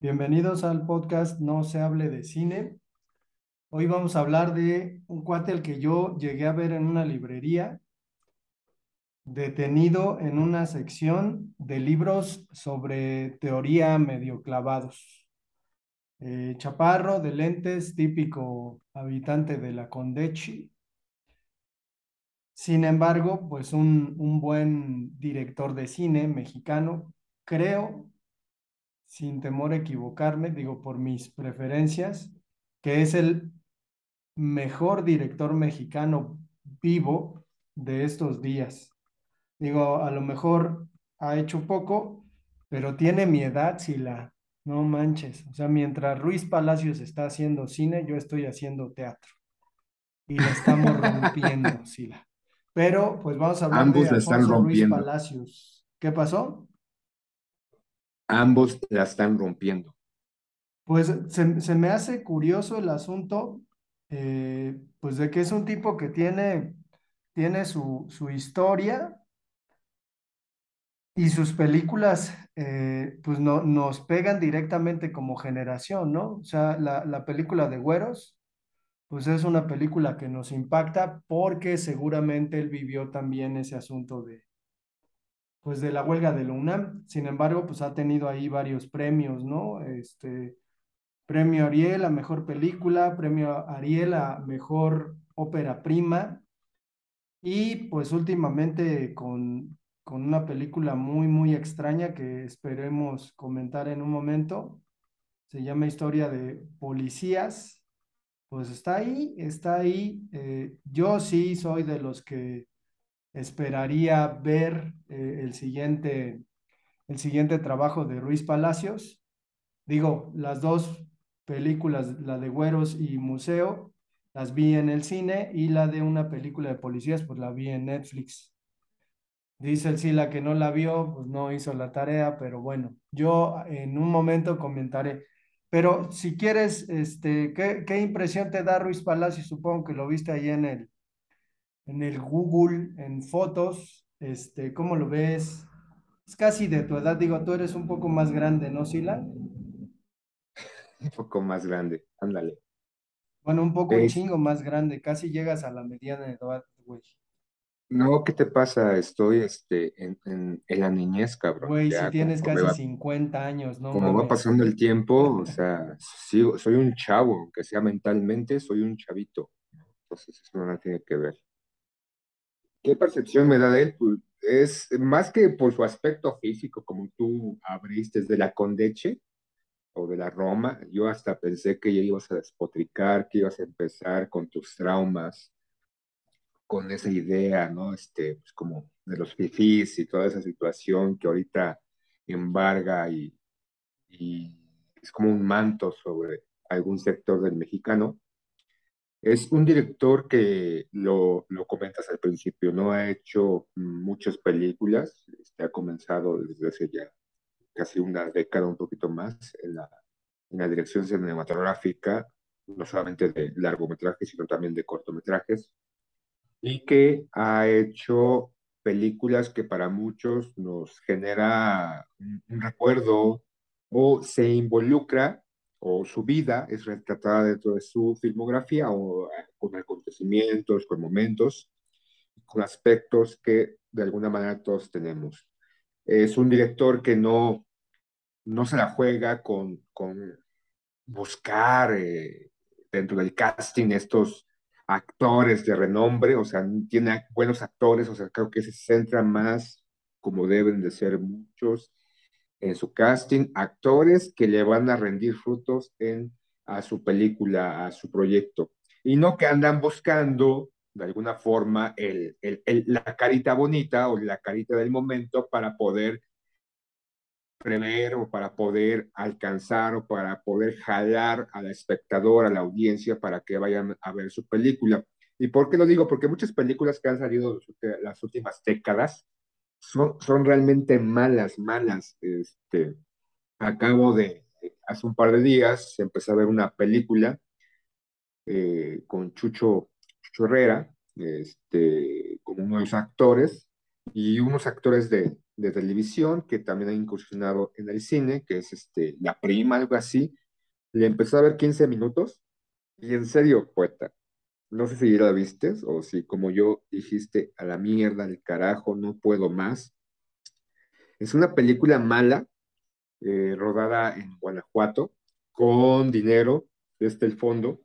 Bienvenidos al podcast No se hable de cine. Hoy vamos a hablar de un cuate que yo llegué a ver en una librería, detenido en una sección de libros sobre teoría medio clavados. Eh, chaparro de lentes, típico habitante de la Condechi. Sin embargo, pues un, un buen director de cine mexicano, creo, sin temor a equivocarme, digo por mis preferencias, que es el mejor director mexicano vivo de estos días. Digo, a lo mejor ha hecho poco, pero tiene mi edad, si la, no manches. O sea, mientras Ruiz Palacios está haciendo cine, yo estoy haciendo teatro. Y la estamos rompiendo, Sila. Pero, pues vamos a hablar Ambos de están Alfonso Ruiz rompiendo. Palacios. ¿Qué pasó? Ambos la están rompiendo. Pues se, se me hace curioso el asunto, eh, pues de que es un tipo que tiene, tiene su, su historia y sus películas, eh, pues no, nos pegan directamente como generación, ¿no? O sea, la, la película de Güeros, pues es una película que nos impacta porque seguramente él vivió también ese asunto de, pues de la huelga de la. Sin embargo, pues ha tenido ahí varios premios, ¿no? Este, premio Ariel a mejor película, premio Ariel a mejor ópera prima y pues últimamente con, con una película muy, muy extraña que esperemos comentar en un momento. Se llama Historia de Policías. Pues está ahí, está ahí. Eh, yo sí soy de los que esperaría ver eh, el siguiente, el siguiente trabajo de Ruiz Palacios. Digo, las dos películas, la de Güeros y Museo, las vi en el cine y la de una película de policías, pues la vi en Netflix. Dice el Sila que no la vio, pues no hizo la tarea, pero bueno, yo en un momento comentaré. Pero si quieres, este, ¿qué, qué impresión te da Ruiz Palacios? Supongo que lo viste ahí en el, en el Google, en fotos, este, ¿cómo lo ves? Es casi de tu edad, digo, tú eres un poco más grande, ¿no, Sila? Un poco más grande. Ándale. Bueno, un poco un chingo más grande, casi llegas a la mediana edad, güey. No, ¿qué te pasa? Estoy este, en, en, en la niñez, cabrón. Güey, si tienes casi va- 50 años, no como va mames. pasando el tiempo, o sea, sigo, soy un chavo, aunque sea mentalmente, soy un chavito. Entonces, eso no tiene que ver. ¿Qué percepción me da de él? Pues, es más que por su aspecto físico, como tú abriste de la Condeche o de la Roma, yo hasta pensé que ya ibas a despotricar, que ibas a empezar con tus traumas, con esa idea, ¿no? Este, pues como de los fifís y toda esa situación que ahorita embarga y, y es como un manto sobre algún sector del mexicano. Es un director que lo, lo comentas al principio, no ha hecho muchas películas, este, ha comenzado desde hace ya casi una década, un poquito más, en la, en la dirección cinematográfica, no solamente de largometrajes, sino también de cortometrajes, y que ha hecho películas que para muchos nos genera un, recuerdo o se involucra o su vida es retratada dentro de su filmografía o eh, con acontecimientos, con momentos, con aspectos que de alguna manera todos tenemos. Es un director que no, no se la juega con, con buscar eh, dentro del casting estos actores de renombre, o sea, tiene buenos actores, o sea, creo que se centra más como deben de ser muchos en su casting, actores que le van a rendir frutos en a su película, a su proyecto, y no que andan buscando de alguna forma el, el, el, la carita bonita o la carita del momento para poder prever o para poder alcanzar o para poder jalar al espectador, a la audiencia, para que vayan a ver su película. ¿Y por qué lo digo? Porque muchas películas que han salido las últimas décadas son, son realmente malas, malas. Este, acabo de, hace un par de días, empecé a ver una película eh, con Chucho, Chucho Herrera, este, como uno de los actores, y unos actores de, de televisión que también han incursionado en el cine, que es este, La Prima, algo así. Le empezó a ver 15 minutos y en serio, poeta, no sé si ya la viste o si como yo dijiste, a la mierda, al carajo, no puedo más. Es una película mala, eh, rodada en Guanajuato, con dinero desde el fondo,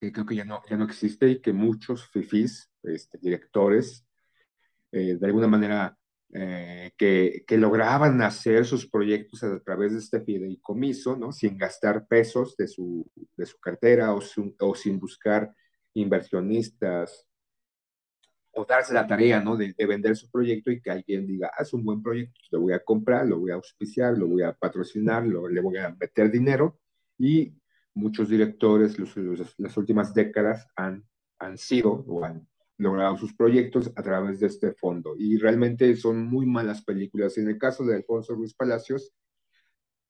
que creo que ya no, ya no existe y que muchos fifís, este, directores, eh, de alguna manera eh, que, lograban hacer sus proyectos a través de este fideicomiso, ¿no? Sin gastar pesos de su, de su cartera o, su, o sin buscar inversionistas o darse la tarea, ¿no? De, de, vender su proyecto y que alguien diga, es un buen proyecto, lo voy a comprar, lo voy a auspiciar, lo voy a patrocinar, lo, le voy a meter dinero y muchos directores los, los, las últimas décadas han, han sido o han logrado sus proyectos a través de este fondo. Y realmente son muy malas películas. En el caso de Alfonso Ruiz Palacios,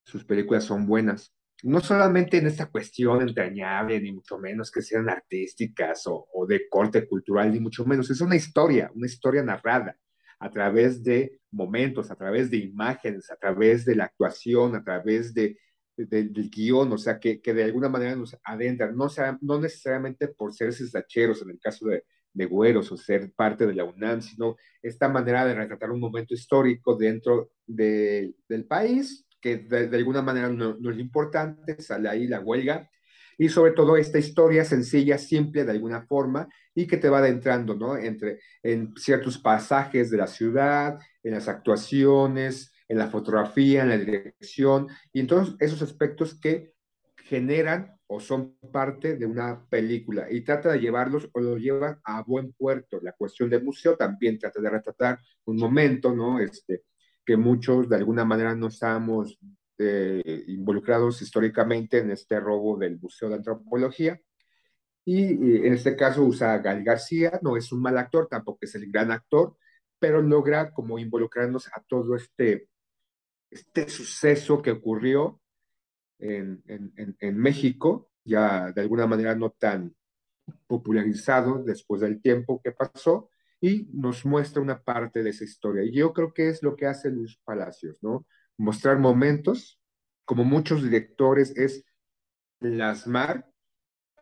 sus películas son buenas. No solamente en esta cuestión entrañable, ni mucho menos que sean artísticas o, o de corte cultural, ni mucho menos. Es una historia, una historia narrada a través de momentos, a través de imágenes, a través de la actuación, a través de, de, del guion, o sea, que, que, de alguna manera nos adentran, no, sea, no necesariamente por ser cesacheros en el caso de, de güeros o ser parte de la UNAM, sino esta manera de retratar un momento histórico dentro de, del país, que de, alguna manera no, no, es importante, sale ahí la huelga, y sobre todo esta historia sencilla, simple de alguna forma, y que te va adentrando, ¿no? Entre, en ciertos pasajes de la ciudad, en las actuaciones, en la fotografía, en la dirección, y en todos esos aspectos que generan o son parte de una película y trata de llevarlos o lo llevan a buen puerto. La cuestión del museo también trata de retratar un momento, ¿no? Este, que muchos de alguna manera no estamos eh, involucrados históricamente en este robo del Museo de Antropología. Y, y en este caso usa a Gal García, no es un mal actor, tampoco es el gran actor, pero logra como involucrarnos a todo este, este suceso que ocurrió en, México, ya de alguna manera no tan popularizado después del tiempo que pasó, y nos muestra una parte de esa historia. Y yo creo que es lo que hace Luis Palacios, ¿no? Mostrar momentos, como muchos directores, es plasmar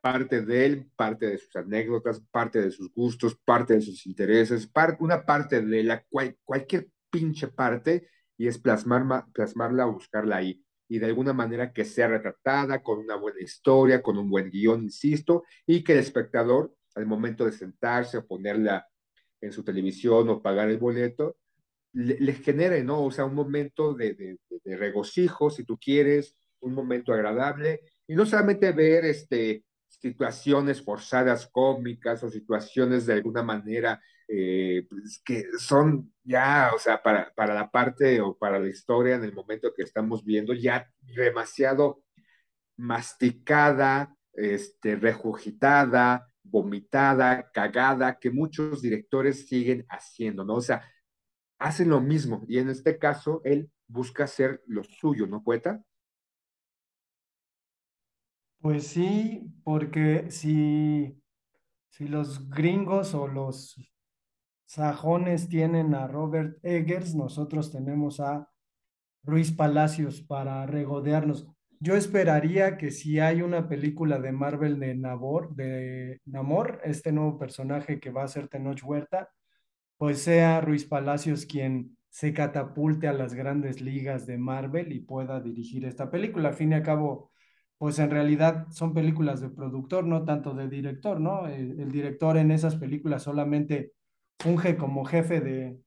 parte de él, parte de sus anécdotas, parte de sus gustos, parte de sus intereses, par una parte de la cual, cualquier pinche parte, y es plasmar, plasmarla buscarla ahí y de alguna manera que sea retratada con una buena historia, con un buen guion, insisto, y que el espectador, al momento de sentarse o ponerla en su televisión o pagar el boleto, le, le genere, ¿no? O sea, un momento de, de, de, regocijo, si tú quieres, un momento agradable, y no solamente ver este, situaciones forzadas cómicas o situaciones de alguna manera eh, pues, que son ya, o sea, para, para la parte o para la historia en el momento que estamos viendo, ya demasiado masticada, este, vomitada, cagada, que muchos directores siguen haciendo, ¿no? O sea, hacen lo mismo y en este caso él busca hacer lo suyo, ¿no, poeta? Pues sí, porque si, si los gringos o los sajones tienen a Robert Eggers, nosotros tenemos a Ruiz Palacios para regodearnos. Yo esperaría que si hay una película de Marvel de Namor, de Namor, este nuevo personaje que va a ser Tenoch Huerta, pues sea Ruiz Palacios quien se catapulte a las grandes ligas de Marvel y pueda dirigir esta película. Al fin y al cabo, pues en realidad son películas de productor, no tanto de director, ¿no? El, el director en esas películas solamente funge como jefe de,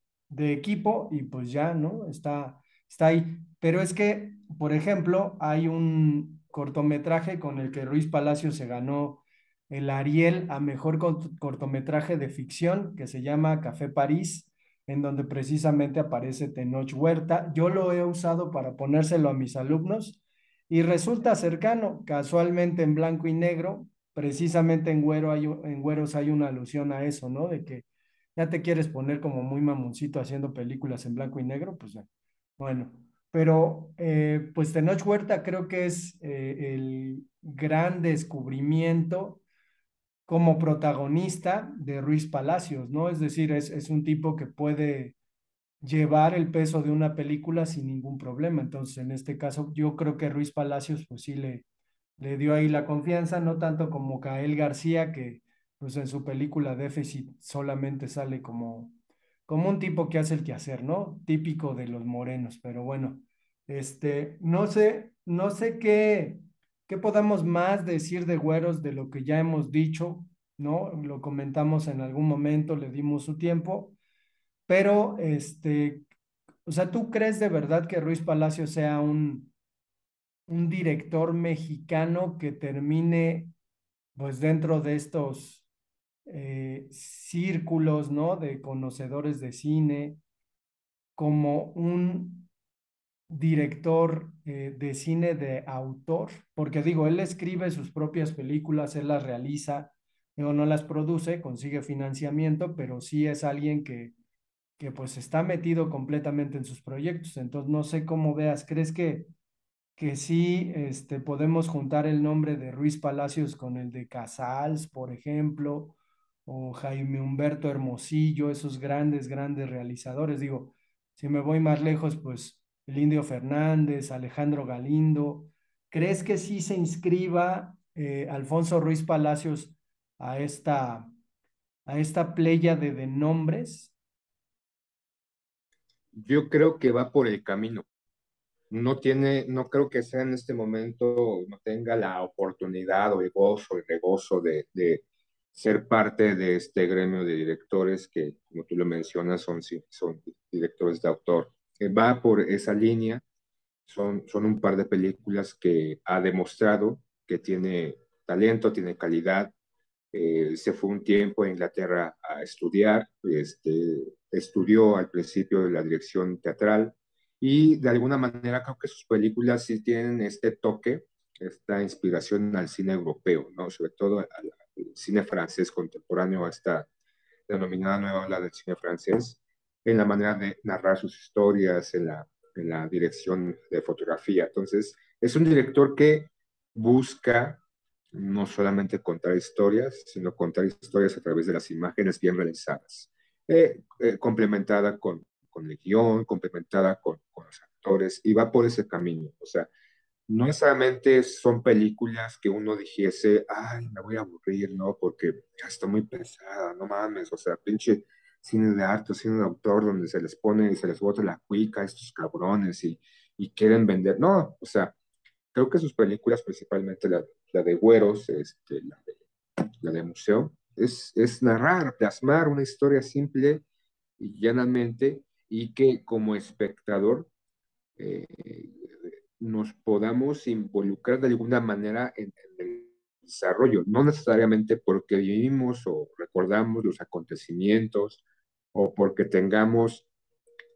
equipo y pues ya, ¿no? Está, está ahí. Pero es que, por ejemplo, hay un cortometraje con el que Ruiz Palacios se ganó el Ariel a mejor cortometraje de ficción que se llama Café París, en donde precisamente aparece Tenoch Huerta. Yo lo he usado para ponérselo a mis alumnos y resulta cercano, casualmente en blanco y negro, precisamente en, güero hay, en hay una alusión a eso, ¿no? De que ya te quieres poner como muy mamoncito haciendo películas en blanco y negro, pues. Bueno, pero eh, pues Tenoch Huerta creo que es eh, el gran descubrimiento como protagonista de Ruiz Palacios, ¿no? Es decir, es, es un tipo que puede llevar el peso de una película sin ningún problema. Entonces, en este caso, yo creo que Ruiz Palacios, pues sí le, le dio ahí la confianza, no tanto como Gael García, que pues en su película Déficit solamente sale como, como un tipo que hace el quehacer, ¿no? Típico de los morenos, pero bueno, este, no sé, no sé qué, ¿Qué podamos más decir de Güeros de lo que ya hemos dicho? ¿No? Lo comentamos en algún momento, le dimos su tiempo, pero este, o sea, ¿tú crees de verdad que Ruiz Palacio sea un, un director mexicano que termine pues dentro de estos eh, círculos, ¿no? De conocedores de cine, como un director eh, de cine de autor, porque digo, él escribe sus propias películas, él las realiza, o no las produce, consigue financiamiento, pero sí es alguien que, que pues está metido completamente en sus proyectos. Entonces, no sé cómo veas, ¿crees que, que sí este, podemos juntar el nombre de Ruiz Palacios con el de Casals, por ejemplo, o Jaime Humberto Hermosillo, esos grandes, grandes realizadores? Digo, si me voy más lejos, pues el Indio Fernández, Alejandro Galindo. ¿Crees que sí se inscriba eh, Alfonso Ruiz Palacios a esta, a esta playa de, nombres? Yo creo que va por el camino. No tiene, no creo que sea en este momento, no tenga la oportunidad o el gozo, el regozo de ser parte de este gremio de directores que, como tú lo mencionas, son, son directores de autor va por esa línea. Son, son un par de películas que ha demostrado que tiene talento, tiene calidad. Eh, se fue un tiempo a Inglaterra a estudiar, este, estudió al principio la dirección teatral y de alguna manera creo que sus películas sí tienen este toque, esta inspiración al cine europeo, ¿no? sobre todo al, cine francés contemporáneo, a esta denominada nueva ola del cine francés en la manera de narrar sus historias, en la, en la dirección de fotografía. Entonces, es un director que busca no solamente contar historias, sino contar historias a través de las imágenes bien realizadas, eh, eh, complementada con, con el guion, complementada con, con, los actores, y va por ese camino. O sea, no necesariamente son películas que uno dijese, ay, me voy a aburrir, ¿no? Porque ya está muy pesada, no mames, o sea, pinche cine de arte, cine de autor, donde se les pone y se les bota la cuica a estos cabrones y, y, quieren vender. No, o sea, creo que sus películas, principalmente la, la de Güeros, este, la, de, la de Museo, es, es narrar, plasmar una historia simple y llanamente y que como espectador eh, nos podamos involucrar de alguna manera en, el desarrollo, no necesariamente porque vivimos o recordamos los acontecimientos o porque tengamos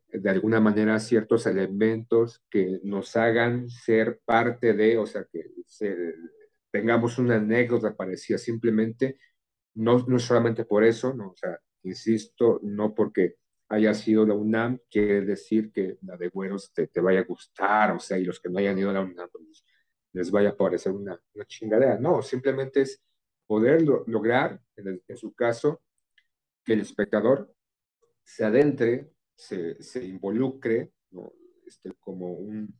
de alguna manera ciertos elementos que nos hagan ser parte de, o sea, que tengamos una anécdota parecida, simplemente, no, no solamente por eso, insisto, no porque haya sido la UNAM, quiere decir que la de Güeros te, te, vaya a gustar, o sea, y los que no hayan ido a la UNAM, pues, les vaya a parecer una, una chingadera. No, simplemente es poder lograr, en, en, su caso, que el espectador se adentre, se, se involucre, este, como un,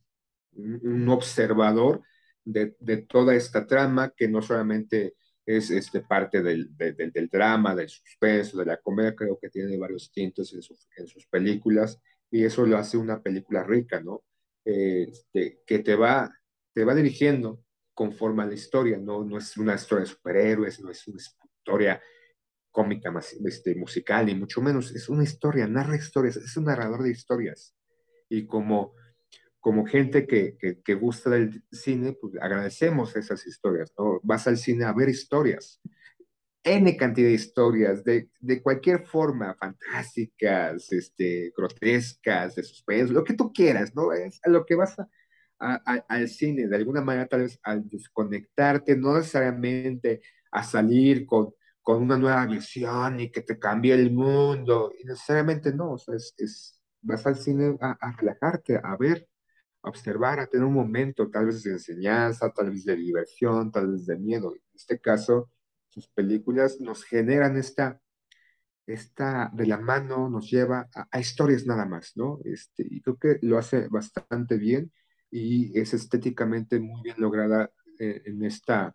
un, un observador de, de, toda esta trama que no solamente es este, parte del, de, de, del, drama, del suspenso, de la comedia, creo que tiene varios tintos en, su, en sus películas y eso lo hace una película rica, ¿no? Este, que te va, te va dirigiendo conforme a la historia, ¿no? No es una historia de superhéroes, no es una historia cómica más, este, musical, ni mucho menos, es una historia, narra historias, es un narrador de historias. Y como como gente que, que, gusta del cine, pues agradecemos esas historias, ¿no? Vas al cine a ver historias, N cantidad de historias, de, de cualquier forma, fantásticas, este, grotescas, de suspenso, lo que tú quieras, ¿no? Es a lo que vas a, al cine, de alguna manera tal vez al desconectarte, no necesariamente a salir con, con una nueva visión y que te cambie el mundo, y necesariamente no, o sea, es, es vas al cine a, a relajarte, a ver observar, a tener un momento tal vez de enseñanza, tal vez de diversión, tal vez de miedo. En este caso, sus películas nos generan esta, esta de la mano, nos lleva a, historias nada más, ¿no? Este, y creo que lo hace bastante bien y es estéticamente muy bien lograda eh, en, esta,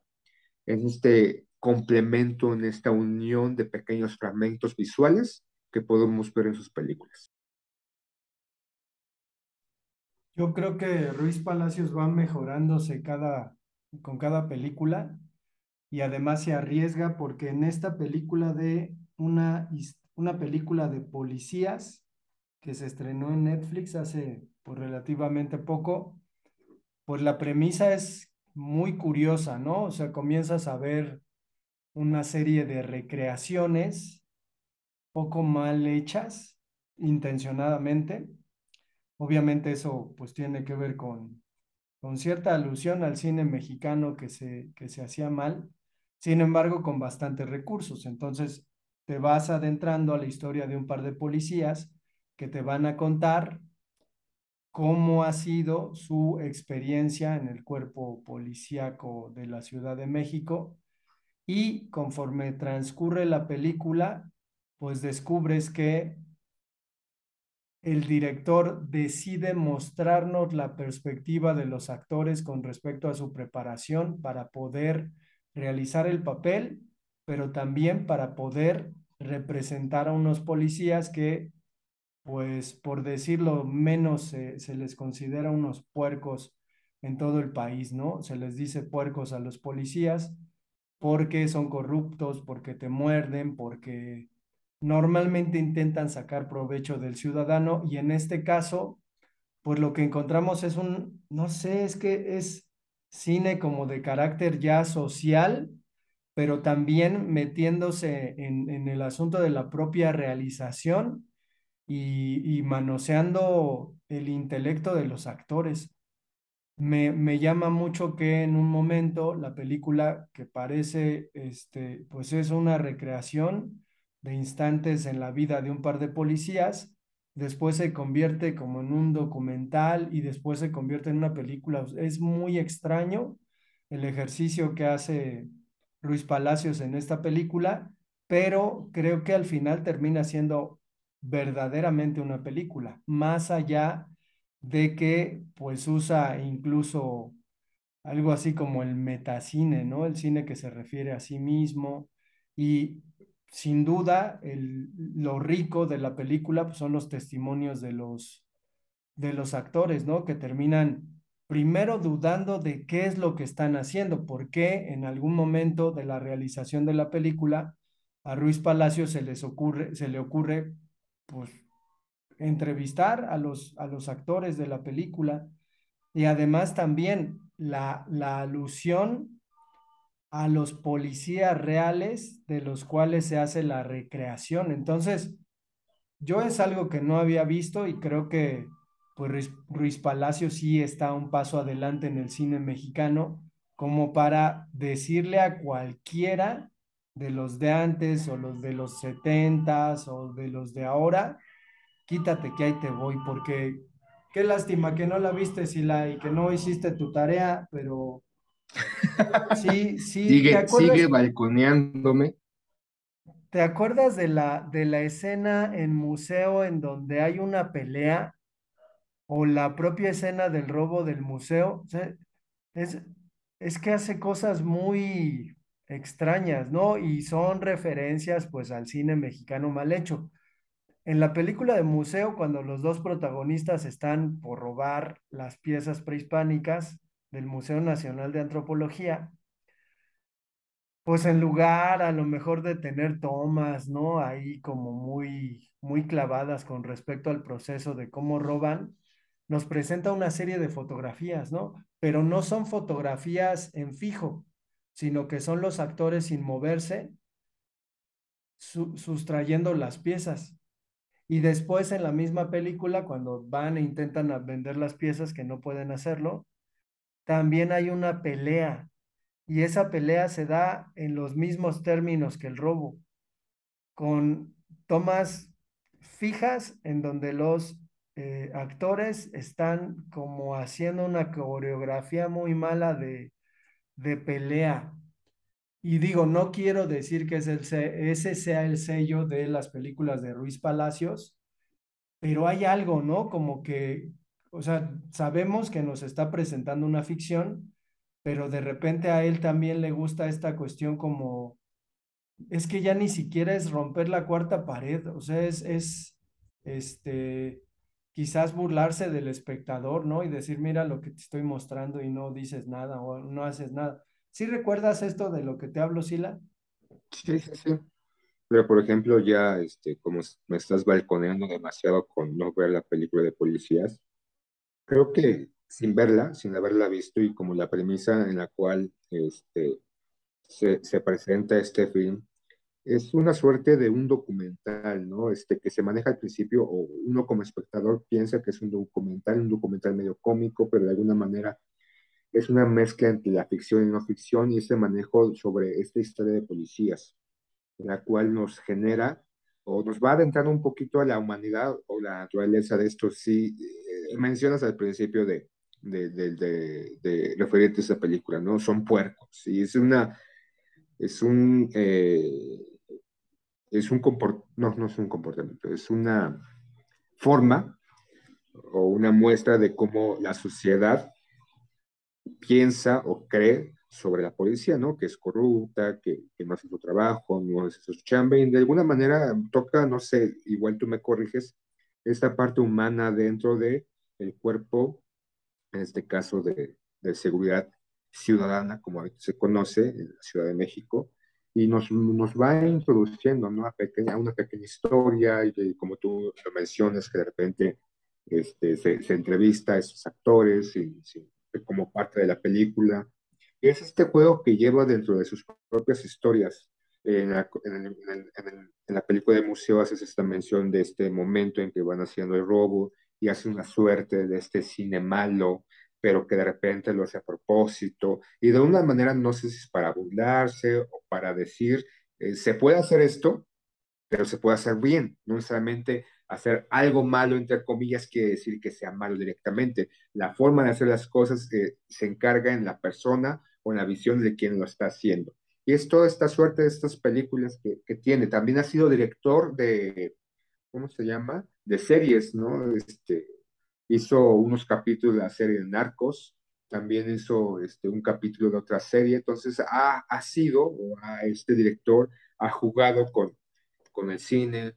en este complemento, en esta unión de pequeños fragmentos visuales que podemos ver en sus películas. Yo creo que Ruiz Palacios va mejorándose cada, con cada película y además se arriesga porque en esta película de una, una película de policías que se estrenó en Netflix hace pues, relativamente poco, pues la premisa es muy curiosa, ¿no? O sea, comienzas a ver una serie de recreaciones poco mal hechas intencionadamente Obviamente eso pues tiene que ver con, con cierta alusión al cine mexicano que se, que se hacía mal, sin embargo con bastantes recursos. Entonces te vas adentrando a la historia de un par de policías que te van a contar cómo ha sido su experiencia en el cuerpo policíaco de la Ciudad de México y conforme transcurre la película, pues descubres que el director decide mostrarnos la perspectiva de los actores con respecto a su preparación para poder realizar el papel, pero también para poder representar a unos policías que, pues por decirlo menos, se, se les considera unos puercos en todo el país, ¿no? Se les dice puercos a los policías porque son corruptos, porque te muerden, porque normalmente intentan sacar provecho del ciudadano y en este caso, pues lo que encontramos es un, no sé, es que es cine como de carácter ya social, pero también metiéndose en, el asunto de la propia realización y, y manoseando el intelecto de los actores. Me, me, llama mucho que en un momento la película que parece, este, pues es una recreación, de instantes en la vida de un par de policías, después se convierte como en un documental y después se convierte en una película. Es muy extraño el ejercicio que hace Luis Palacios en esta película, pero creo que al final termina siendo verdaderamente una película, más allá de que pues usa incluso algo así como el metacine, ¿no? El cine que se refiere a sí mismo y sin duda, el, lo rico de la película pues, son los testimonios de los, de los actores, ¿no? Que terminan primero dudando de qué es lo que están haciendo, porque en algún momento de la realización de la película a Ruiz Palacio se les ocurre, se le ocurre, pues, entrevistar a los, a los actores de la película y además también la, la alusión a los policías reales de los cuales se hace la recreación. Entonces, yo es algo que no había visto y creo que pues Ruiz, Palacio sí está un paso adelante en el cine mexicano como para decirle a cualquiera de los de antes o los de los setentas o de los de ahora, quítate que ahí te voy, porque qué lástima que no la viste Sila, y que no hiciste tu tarea, pero sí, sí, ¿te Sigue, acuerdas? sigue balconeándome. ¿Te acuerdas de la, de la escena en museo en donde hay una pelea o la propia escena del robo del museo? O sea, es, es que hace cosas muy extrañas, ¿no? Y son referencias pues al cine mexicano mal hecho. En la película de museo, cuando los dos protagonistas están por robar las piezas prehispánicas del Museo Nacional de Antropología, pues en lugar a lo mejor de tener tomas, ¿no? Ahí como muy, muy clavadas con respecto al proceso de cómo roban, nos presenta una serie de fotografías, ¿no? Pero no son fotografías en fijo, sino que son los actores sin moverse, su- sustrayendo las piezas. Y después en la misma película, cuando van e intentan vender las piezas que no pueden hacerlo, también hay una pelea. Y esa pelea se da en los mismos términos que el robo, con tomas fijas en donde los eh, actores están como haciendo una coreografía muy mala de, de pelea. Y digo, no quiero decir que es ese sea el sello de las películas de Ruiz Palacios, pero hay algo, ¿no? Como que, o sea, sabemos que nos está presentando una ficción, pero de repente a él también le gusta esta cuestión como, es que ya ni siquiera es romper la cuarta pared, o sea, es, es, este, quizás burlarse del espectador, ¿no? Y decir, mira lo que te estoy mostrando y no dices nada o no haces nada. ¿Sí recuerdas esto de lo que te hablo, Sila? Sí, sí, sí. Pero, por ejemplo, ya, este, como me estás balconeando demasiado con no ver la película de policías, creo que sin verla, sin haberla visto y como la premisa en la cual este, se, se presenta este film, es una suerte de un documental, ¿no? Este, que se maneja al principio, o uno como espectador piensa que es un documental, un documental medio cómico, pero de alguna manera es una mezcla entre la ficción y no ficción y ese manejo sobre esta historia de policías la cual nos genera o nos va adentrando un poquito a la humanidad o la naturaleza de esto. Sí, eh, mencionas al principio de, de, de, de, de referirte a esa película, ¿no? Son puercos. Y es una, es un, eh, es un comport no, no es un comportamiento, es una forma o una muestra de cómo la sociedad piensa o cree sobre la policía, ¿no? Que es corrupta, que, que no hace su trabajo, no hace su chamba, y de alguna manera toca, no sé, igual tú me corriges, esta parte humana dentro de el cuerpo, en este caso de, de seguridad ciudadana, como se conoce en la Ciudad de México, y nos, nos va introduciendo, ¿no? A, pequeña, una pequeña historia, y, como tú lo mencionas, que de repente este, se, entrevista a esos actores y, como parte de la película, es este juego que lleva dentro de sus propias historias. En la, película de museo haces esta mención de este momento en que van haciendo el robo y hace una suerte de este cine malo, pero que de repente lo hace a propósito y de una manera no sé si es para burlarse o para decir, eh, se puede hacer esto, pero se puede hacer bien, no necesariamente hacer algo malo, entre comillas, quiere decir que sea malo directamente. La forma de hacer las cosas eh, se encarga en la persona en la visión de quien lo está haciendo. Y es toda esta suerte de estas películas que, que tiene. También ha sido director de, ¿cómo se llama? De series, ¿no? Este, hizo unos capítulos de la serie de Narcos, también hizo este, un capítulo de otra serie, entonces ha, ha sido, o a este director ha jugado con, con el cine,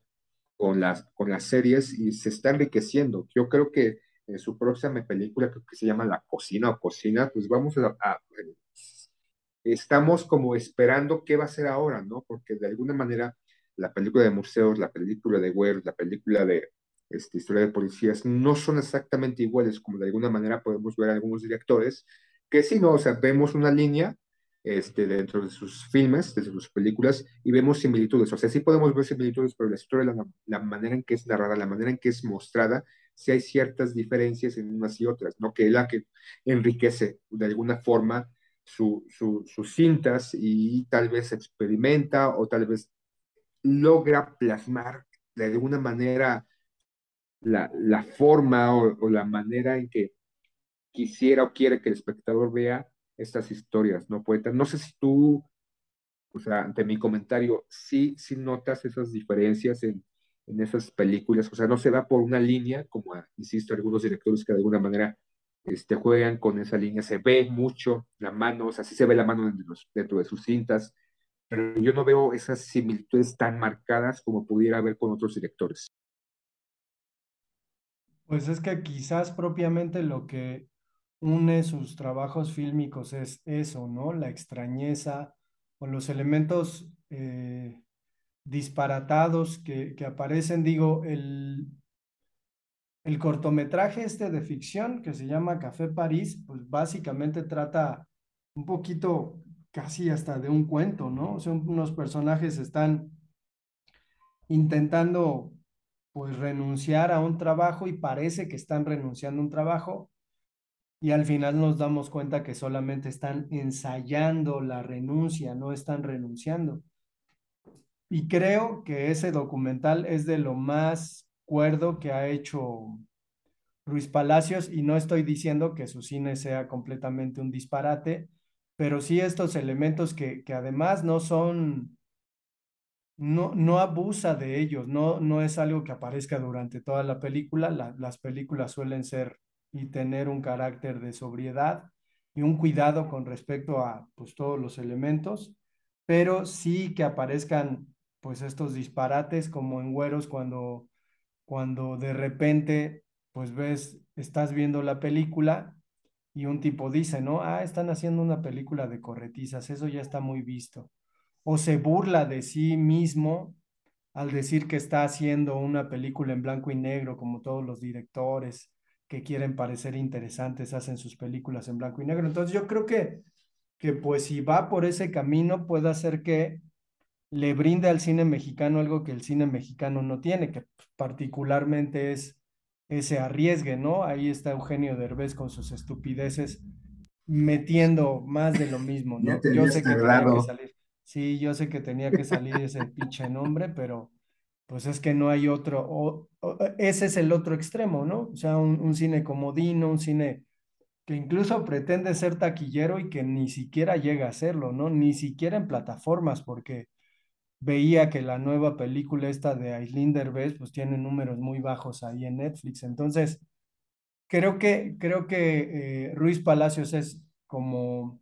con las, con las series y se está enriqueciendo. Yo creo que en su próxima película, creo que se llama La Cocina o Cocina, pues vamos a, a estamos como esperando qué va a ser ahora, ¿no? Porque de alguna manera la película de museos, la película de Güeros, la película de este, historia de policías no son exactamente iguales, como de alguna manera podemos ver algunos directores, que sí, ¿no? O sea, vemos una línea este, dentro de sus filmes, de sus películas, y vemos similitudes. O sea, sí podemos ver similitudes, pero la historia, la, la manera en que es narrada, la manera en que es mostrada, sí hay ciertas diferencias en unas y otras, ¿no? Que es la que enriquece de alguna forma su, su, sus cintas y tal vez experimenta o tal vez logra plasmar de alguna manera la, la forma o, la manera en que quisiera o quiere que el espectador vea estas historias, ¿no, poeta? No sé si tú, o sea, ante mi comentario, sí, sí notas esas diferencias en, en esas películas, o sea, no se va por una línea, como, insisto, algunos directores que de alguna manera este, juegan con esa línea, se ve mucho la mano, o sea, sí se ve la mano dentro, de sus cintas, pero yo no veo esas similitudes tan marcadas como pudiera haber con otros directores. Pues es que quizás propiamente lo que une sus trabajos fílmicos es eso, ¿no? La extrañeza o los elementos eh, disparatados que, que, aparecen. Digo, el, el cortometraje este de ficción que se llama Café París, pues básicamente trata un poquito casi hasta de un cuento, ¿no? O sea, unos personajes están intentando pues renunciar a un trabajo y parece que están renunciando a un trabajo y al final nos damos cuenta que solamente están ensayando la renuncia, no están renunciando. Y creo que ese documental es de lo más cuerdo que ha hecho Ruiz Palacios y no estoy diciendo que su cine sea completamente un disparate, pero sí estos elementos que, que además no son, no, no abusa de ellos, no, no es algo que aparezca durante toda la película, la, las películas suelen ser y tener un carácter de sobriedad y un cuidado con respecto a pues, todos los elementos, pero sí que aparezcan pues estos disparates como en Güeros cuando, cuando de repente pues ves, estás viendo la película y un tipo dice, ¿no? Ah, están haciendo una película de corretizas, eso ya está muy visto. O se burla de sí mismo al decir que está haciendo una película en blanco y negro, como todos los directores que quieren parecer interesantes hacen sus películas en blanco y negro. Entonces yo creo que, que pues si va por ese camino puede hacer que le brinde al cine mexicano algo que el cine mexicano no tiene, que particularmente es ese arriesgue, ¿no? Ahí está Eugenio Derbez con sus estupideces metiendo más de lo mismo, ¿no? Yo sé que tenía que salir. Sí, yo sé que tenía que salir ese pinche nombre, pero pues es que no hay otro, o, o, ese es el otro extremo, ¿no? O sea, un, un cine comodino, un cine que incluso pretende ser taquillero y que ni siquiera llega a serlo, ¿no? Ni siquiera en plataformas, porque veía que la nueva película esta de Aislinn Derbez pues tiene números muy bajos ahí en Netflix. Entonces, creo que, creo que eh, Ruiz Palacios es como,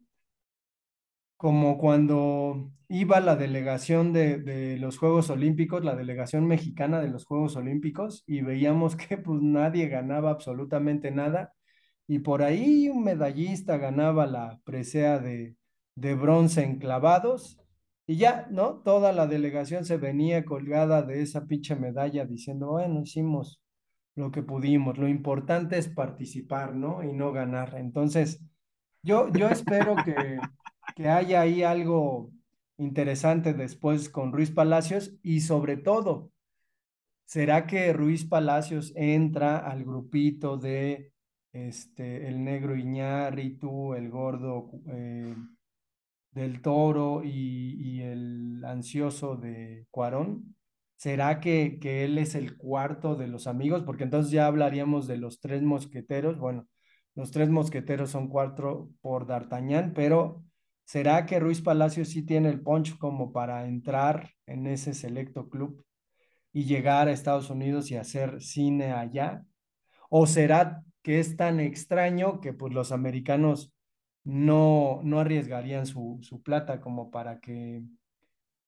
como cuando iba la delegación de, de, los Juegos Olímpicos, la delegación mexicana de los Juegos Olímpicos, y veíamos que pues nadie ganaba absolutamente nada. Y por ahí un medallista ganaba la presea de, de bronce en clavados y ya, ¿no? Toda la delegación se venía colgada de esa pinche medalla diciendo, bueno, hicimos lo que pudimos, lo importante es participar, ¿no? Y no ganar. Entonces, yo, yo espero que, que haya ahí algo interesante después con Ruiz Palacios y sobre todo, ¿será que Ruiz Palacios entra al grupito de este, el negro Iñárritu, el gordo... Eh, del Toro y, el ansioso de Cuarón? ¿Será que, que él es el cuarto de los amigos? Porque entonces ya hablaríamos de los tres mosqueteros. Bueno, los tres mosqueteros son cuatro por D'Artagnan, pero ¿será que Ruiz Palacio sí tiene el punch como para entrar en ese selecto club y llegar a Estados Unidos y hacer cine allá? ¿O será que es tan extraño que pues los americanos no, no arriesgarían su, su plata como para que,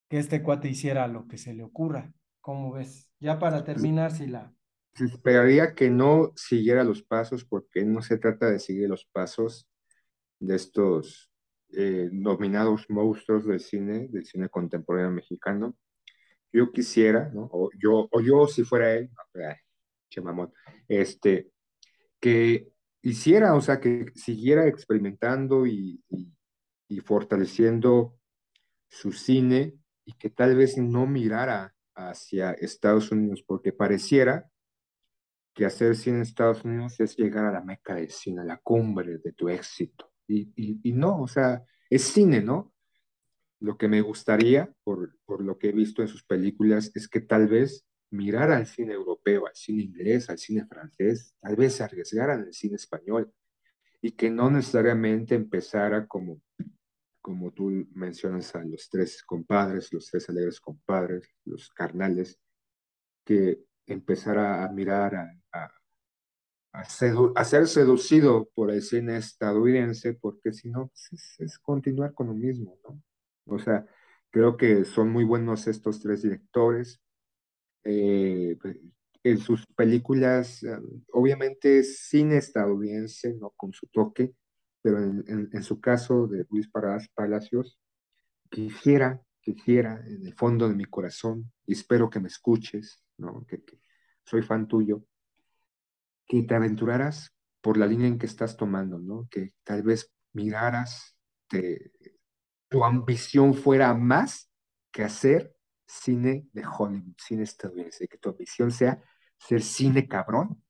que, este cuate hiciera lo que se le ocurra. ¿Cómo ves? Ya para terminar, si la... Se esperaría que no siguiera los pasos porque no se trata de seguir los pasos de estos eh, nominados monstruos del cine, del cine contemporáneo mexicano. Yo quisiera, ¿no? o, yo, o yo si fuera él, ay, mamón, este, que hiciera, o sea, que siguiera experimentando y, y, y fortaleciendo su cine y que tal vez no mirara hacia Estados Unidos, porque pareciera que hacer cine en Estados Unidos es llegar a la meca del cine, a la cumbre de tu éxito. Y, y, y no, o sea, es cine, ¿no? Lo que me gustaría, por, por lo que he visto en sus películas, es que tal vez mirar al cine europeo, al cine inglés, al cine francés, tal vez se arriesgaran al cine español y que no necesariamente empezara como, como tú mencionas a los tres compadres, los tres alegres compadres, los carnales, que empezara a mirar a, a, a ser seducido por el cine estadounidense, porque si no, pues es, es continuar con lo mismo, ¿no? O sea, creo que son muy buenos estos tres directores. Eh, en sus películas, eh, obviamente cine estadounidense, ¿no? Con su toque, pero en, en, en su caso de Luis Palacios, quisiera, quisiera en el fondo de mi corazón, y espero que me escuches, ¿no? Que, que soy fan tuyo, que te aventuraras por la línea en que estás tomando, ¿no? Que tal vez miraras, te, tu ambición fuera más que hacer cine de Hollywood, cine estadounidense, que tu ambición sea ser cine cabrón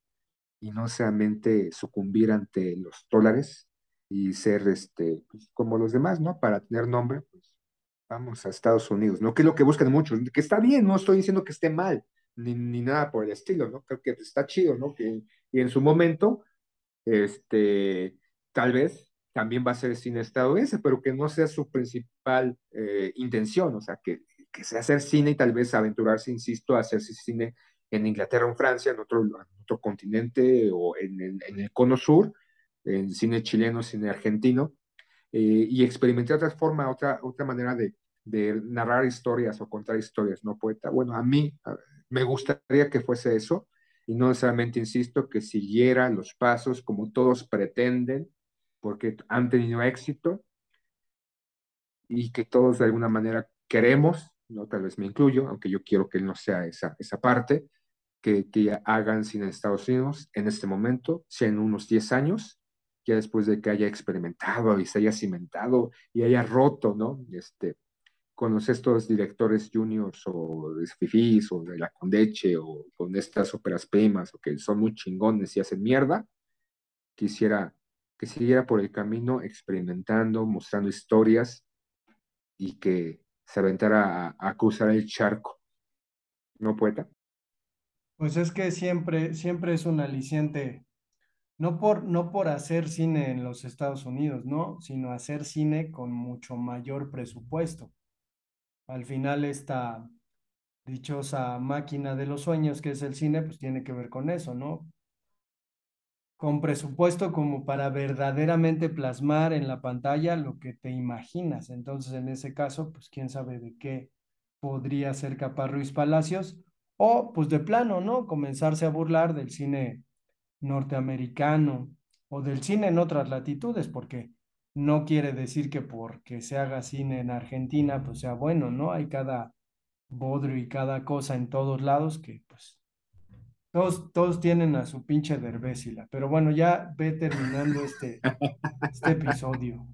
y no solamente sucumbir ante los dólares y ser este, pues, como los demás, ¿no? Para tener nombre, pues vamos a Estados Unidos, ¿no? Que es lo que buscan muchos, que está bien, no estoy diciendo que esté mal, ni, ni nada por el estilo, ¿no? Creo que está chido, ¿no? Que, y en su momento, este, tal vez también va a ser cine estadounidense, pero que no sea su principal eh, intención, o sea, que, que sea hacer cine y tal vez aventurarse, insisto, a hacer cine en Inglaterra en Francia, en otro, otro continente o en, en, en, el cono sur, en cine chileno, cine argentino, eh, y experimentar otra forma, otra, otra manera de, de, narrar historias o contar historias, ¿no, poeta? Bueno, a mí me gustaría que fuese eso, y no necesariamente, insisto, que siguiera los pasos como todos pretenden, porque han tenido éxito y que todos de alguna manera queremos, ¿no? tal vez me incluyo, aunque yo quiero que no sea esa, esa parte, que, que hagan cine en Estados Unidos en este momento, sea en unos 10 años, ya después de que haya experimentado y se haya cimentado y haya roto, ¿no? Este, con los, estos directores juniors o de Fifís o de La Condeche o con estas óperas primas o que son muy chingones y hacen mierda, quisiera que siguiera por el camino experimentando, mostrando historias y que se aventara a, a cruzar el charco. ¿No, poeta? Pues es que siempre, siempre es un aliciente, no por, no por hacer cine en los Estados Unidos, ¿no? Sino hacer cine con mucho mayor presupuesto. Al final esta dichosa máquina de los sueños que es el cine, pues tiene que ver con eso, ¿no? Con presupuesto como para verdaderamente plasmar en la pantalla lo que te imaginas. Entonces, en ese caso, pues quién sabe de qué podría ser capaz Ruiz Palacios o pues de plano, ¿no? Comenzarse a burlar del cine norteamericano o del cine en otras latitudes, porque no quiere decir que porque se haga cine en Argentina, pues sea bueno, ¿no? Hay cada bodrio y cada cosa en todos lados que pues todos, todos tienen a su pinche derbésila. Pero bueno, ya ve terminando este, este episodio.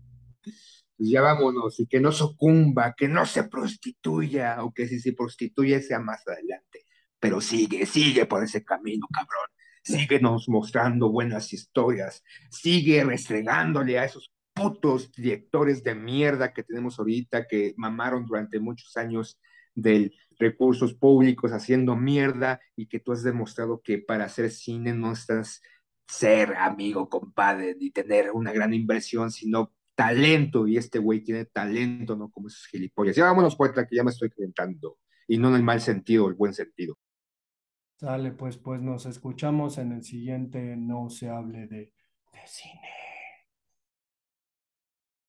Pues ya vámonos y que no sucumba, que no se prostituya o que si se prostituye sea más adelante pero sigue, sigue por ese camino, cabrón. Síguenos mostrando buenas historias, sigue restregándole a esos putos directores de mierda que tenemos ahorita, que mamaron durante muchos años de recursos públicos haciendo mierda y que tú has demostrado que para hacer cine no estás ser amigo, compadre, ni tener una gran inversión, sino talento, y este güey tiene talento, no como esos gilipollas. Ya vámonos, poeta, que ya me estoy calentando, y no en el mal sentido, el buen sentido. Sale, pues, pues nos escuchamos en el siguiente No se hable de, de cine.